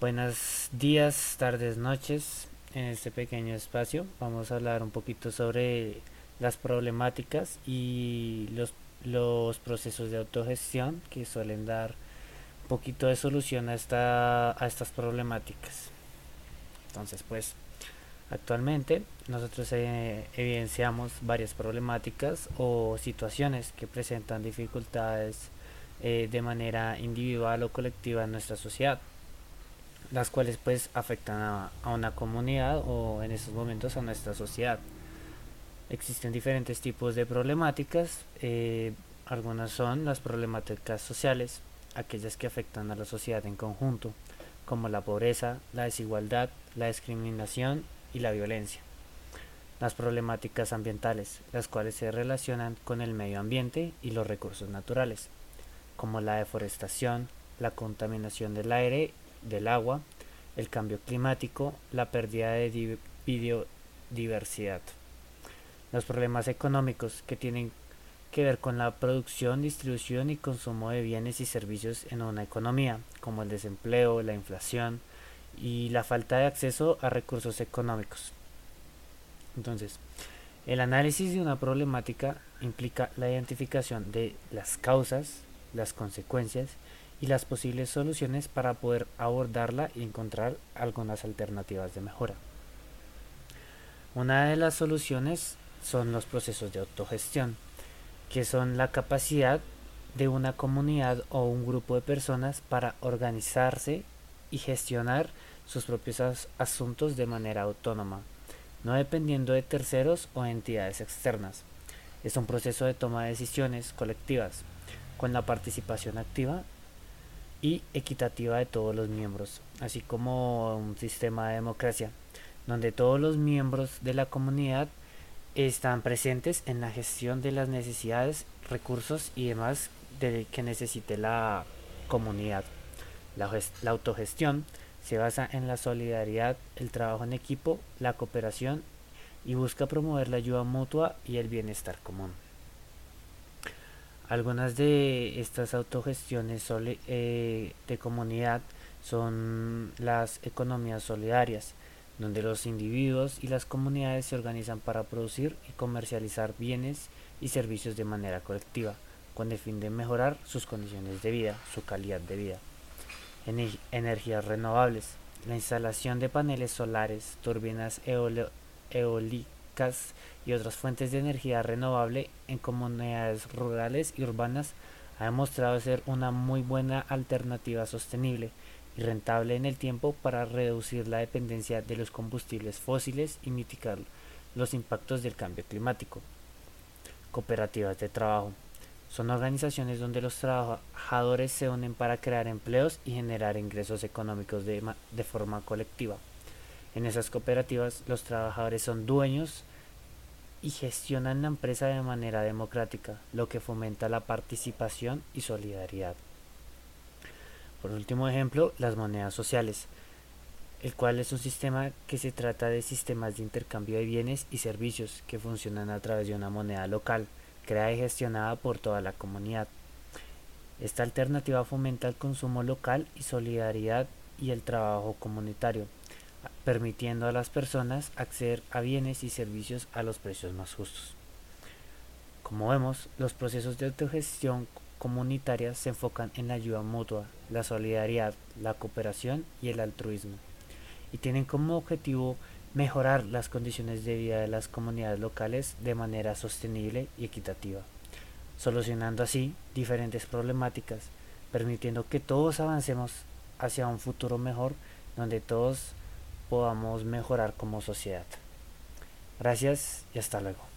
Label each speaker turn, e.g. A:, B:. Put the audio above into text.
A: Buenos días, tardes, noches. En este pequeño espacio vamos a hablar un poquito sobre las problemáticas y los, los procesos de autogestión que suelen dar un poquito de solución a, esta, a estas problemáticas. Entonces, pues, actualmente nosotros eh, evidenciamos varias problemáticas o situaciones que presentan dificultades eh, de manera individual o colectiva en nuestra sociedad las cuales pues afectan a, una comunidad o en estos momentos a nuestra sociedad. Existen diferentes tipos de problemáticas, eh, algunas son las problemáticas sociales, aquellas que afectan a la sociedad en conjunto, como la pobreza, la desigualdad, la discriminación y la violencia. Las problemáticas ambientales, las cuales se relacionan con el medio ambiente y los recursos naturales, como la deforestación, la contaminación del aire del agua, el cambio climático, la pérdida de biodiversidad. Los problemas económicos que tienen que ver con la producción, distribución y consumo de bienes y servicios en una economía, como el desempleo, la inflación y la falta de acceso a recursos económicos. Entonces, el análisis de una problemática implica la identificación de las causas, las consecuencias y las posibles soluciones para poder abordarla y encontrar algunas alternativas de mejora. Una de las soluciones son los procesos de autogestión, que son la capacidad de una comunidad o un grupo de personas para organizarse y gestionar sus propios asuntos de manera autónoma, no dependiendo de terceros o entidades externas. Es un proceso de toma de decisiones colectivas, con la participación activa y equitativa de todos los miembros, así como un sistema de democracia, donde todos los miembros de la comunidad están presentes en la gestión de las necesidades, recursos y demás de que necesite la comunidad. La, la autogestión se basa en la solidaridad, el trabajo en equipo, la cooperación y busca promover la ayuda mutua y el bienestar común. Algunas de estas autogestiones eh, de comunidad son las economías solidarias, donde los individuos y las comunidades se organizan para producir y comercializar bienes y servicios de manera colectiva, con el fin de mejorar sus condiciones de vida, su calidad de vida. energías renovables. La instalación de paneles solares, turbinas y otras fuentes de energía renovable en comunidades rurales y urbanas ha demostrado ser una muy buena alternativa sostenible y rentable en el tiempo para reducir la dependencia de los combustibles fósiles y mitigar los impactos del cambio climático. Cooperativas de trabajo. Son organizaciones donde los trabajadores se unen para crear empleos y generar ingresos económicos de, de forma colectiva. En esas cooperativas los trabajadores son dueños y gestionan la empresa de manera democrática, lo que fomenta la participación y solidaridad. Por último ejemplo, las monedas sociales, el cual es un sistema que se trata de sistemas de intercambio de bienes y servicios que funcionan a través de una moneda local, creada y gestionada por toda la comunidad. Esta alternativa fomenta el consumo local y solidaridad y el trabajo comunitario, permitiendo a las personas acceder a bienes y servicios a los precios más justos. Como vemos, los procesos de autogestión comunitaria se enfocan en la ayuda mutua, la solidaridad, la cooperación y el altruismo, y tienen como objetivo mejorar las condiciones de vida de las comunidades locales de manera sostenible y equitativa, solucionando así diferentes problemáticas, permitiendo que todos avancemos hacia un futuro mejor donde todos podamos mejorar como sociedad. Gracias y hasta luego.